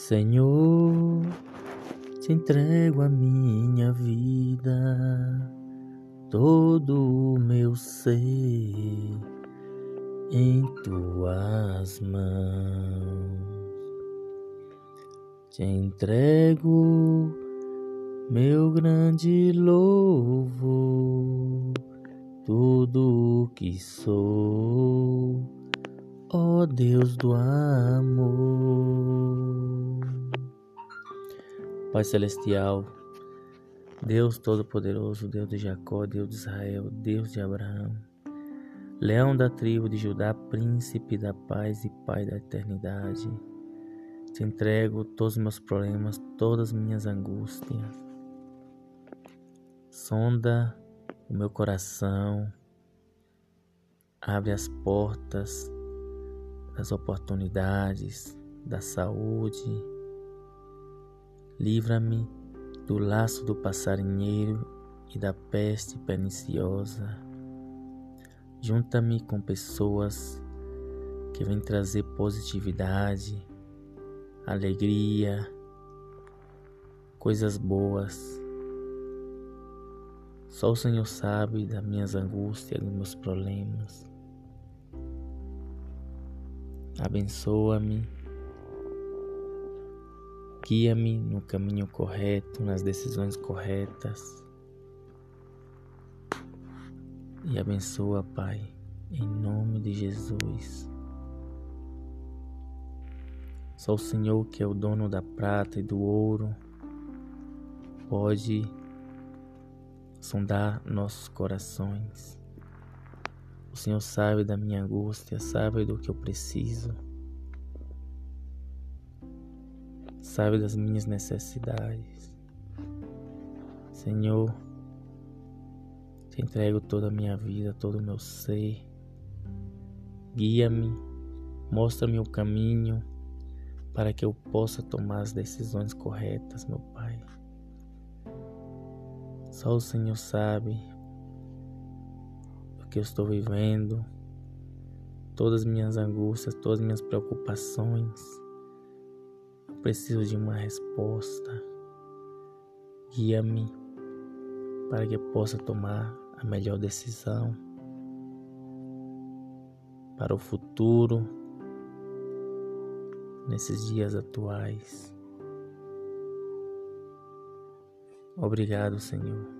Senhor, te entrego a minha vida, todo o meu ser em tuas mãos. Te entrego meu grande louvor, tudo o que sou, ó Deus do amor. Pai Celestial, Deus Todo-Poderoso, Deus de Jacó, Deus de Israel, Deus de Abraão, Leão da tribo de Judá, Príncipe da paz e Pai da eternidade. Te entrego todos os meus problemas, todas as minhas angústias. Sonda o meu coração, abre as portas das oportunidades, da saúde. Livra-me do laço do passarinheiro e da peste perniciosa. Junta-me com pessoas que vêm trazer positividade, alegria, coisas boas só o Senhor sabe das minhas angústias, dos meus problemas. Abençoa-me, guia-me no caminho correto, nas decisões corretas. E abençoa, Pai, em nome de Jesus. Só o Senhor, que é o dono da prata e do ouro, pode sondar nossos corações. O Senhor sabe da minha angústia, sabe do que eu preciso, sabe das minhas necessidades. Senhor, te entrego toda a minha vida, todo o meu ser. Guia-me, mostra-me o caminho para que eu possa tomar as decisões corretas, meu Pai. Só o Senhor sabe o que eu estou vivendo, todas as minhas angústias, todas as minhas preocupações. Preciso de uma resposta. Guia-me para que eu possa tomar a melhor decisão para o futuro nesses dias atuais. Obrigado, Senhor.